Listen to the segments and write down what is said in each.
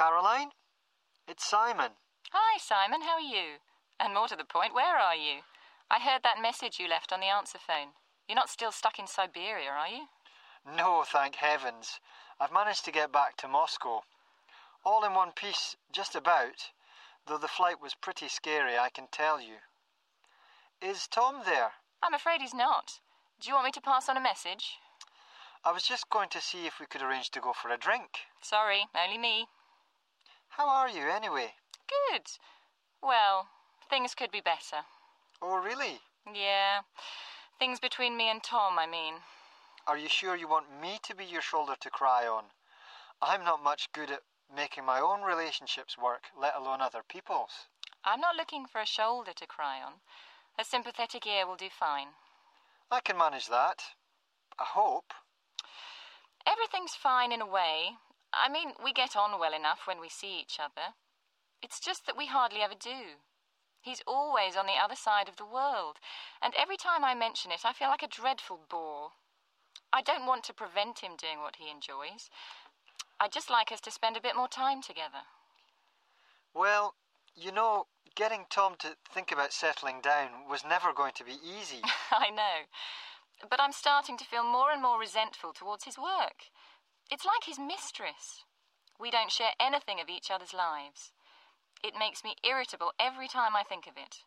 Caroline? It's Simon. Hi, Simon. How are you? And more to the point, where are you? I heard that message you left on the answer phone. You're not still stuck in Siberia, are you? No, thank heavens. I've managed to get back to Moscow. All in one piece, just about, though the flight was pretty scary, I can tell you. Is Tom there? I'm afraid he's not. Do you want me to pass on a message? I was just going to see if we could arrange to go for a drink. Sorry, only me. How are you, anyway? Good. Well, things could be better. Oh, really? Yeah. Things between me and Tom, I mean. Are you sure you want me to be your shoulder to cry on? I'm not much good at making my own relationships work, let alone other people's. I'm not looking for a shoulder to cry on. A sympathetic ear will do fine. I can manage that. I hope. Everything's fine in a way. I mean, we get on well enough when we see each other. It's just that we hardly ever do. He's always on the other side of the world, and every time I mention it, I feel like a dreadful bore. I don't want to prevent him doing what he enjoys. I'd just like us to spend a bit more time together. Well, you know, getting Tom to think about settling down was never going to be easy. I know. But I'm starting to feel more and more resentful towards his work. It's like his mistress. We don't share anything of each other's lives. It makes me irritable every time I think of it.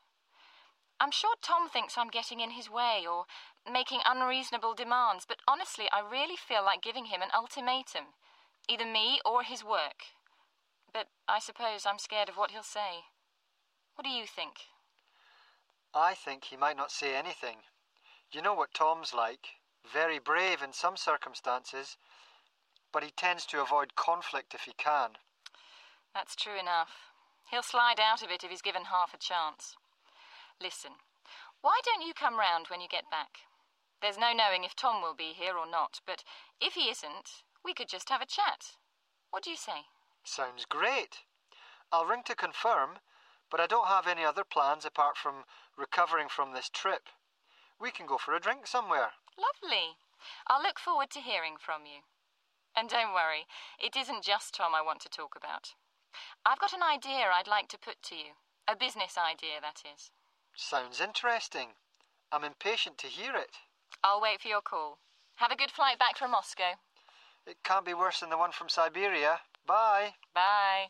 I'm sure Tom thinks I'm getting in his way or making unreasonable demands, but honestly, I really feel like giving him an ultimatum either me or his work. But I suppose I'm scared of what he'll say. What do you think? I think he might not say anything. You know what Tom's like. Very brave in some circumstances, but he tends to avoid conflict if he can. That's true enough. He'll slide out of it if he's given half a chance. Listen, why don't you come round when you get back? There's no knowing if Tom will be here or not, but if he isn't, we could just have a chat. What do you say? Sounds great. I'll ring to confirm, but I don't have any other plans apart from recovering from this trip. We can go for a drink somewhere. Lovely. I'll look forward to hearing from you. And don't worry, it isn't just Tom I want to talk about. I've got an idea I'd like to put to you. A business idea, that is. Sounds interesting. I'm impatient to hear it. I'll wait for your call. Have a good flight back from Moscow. It can't be worse than the one from Siberia. Bye. Bye.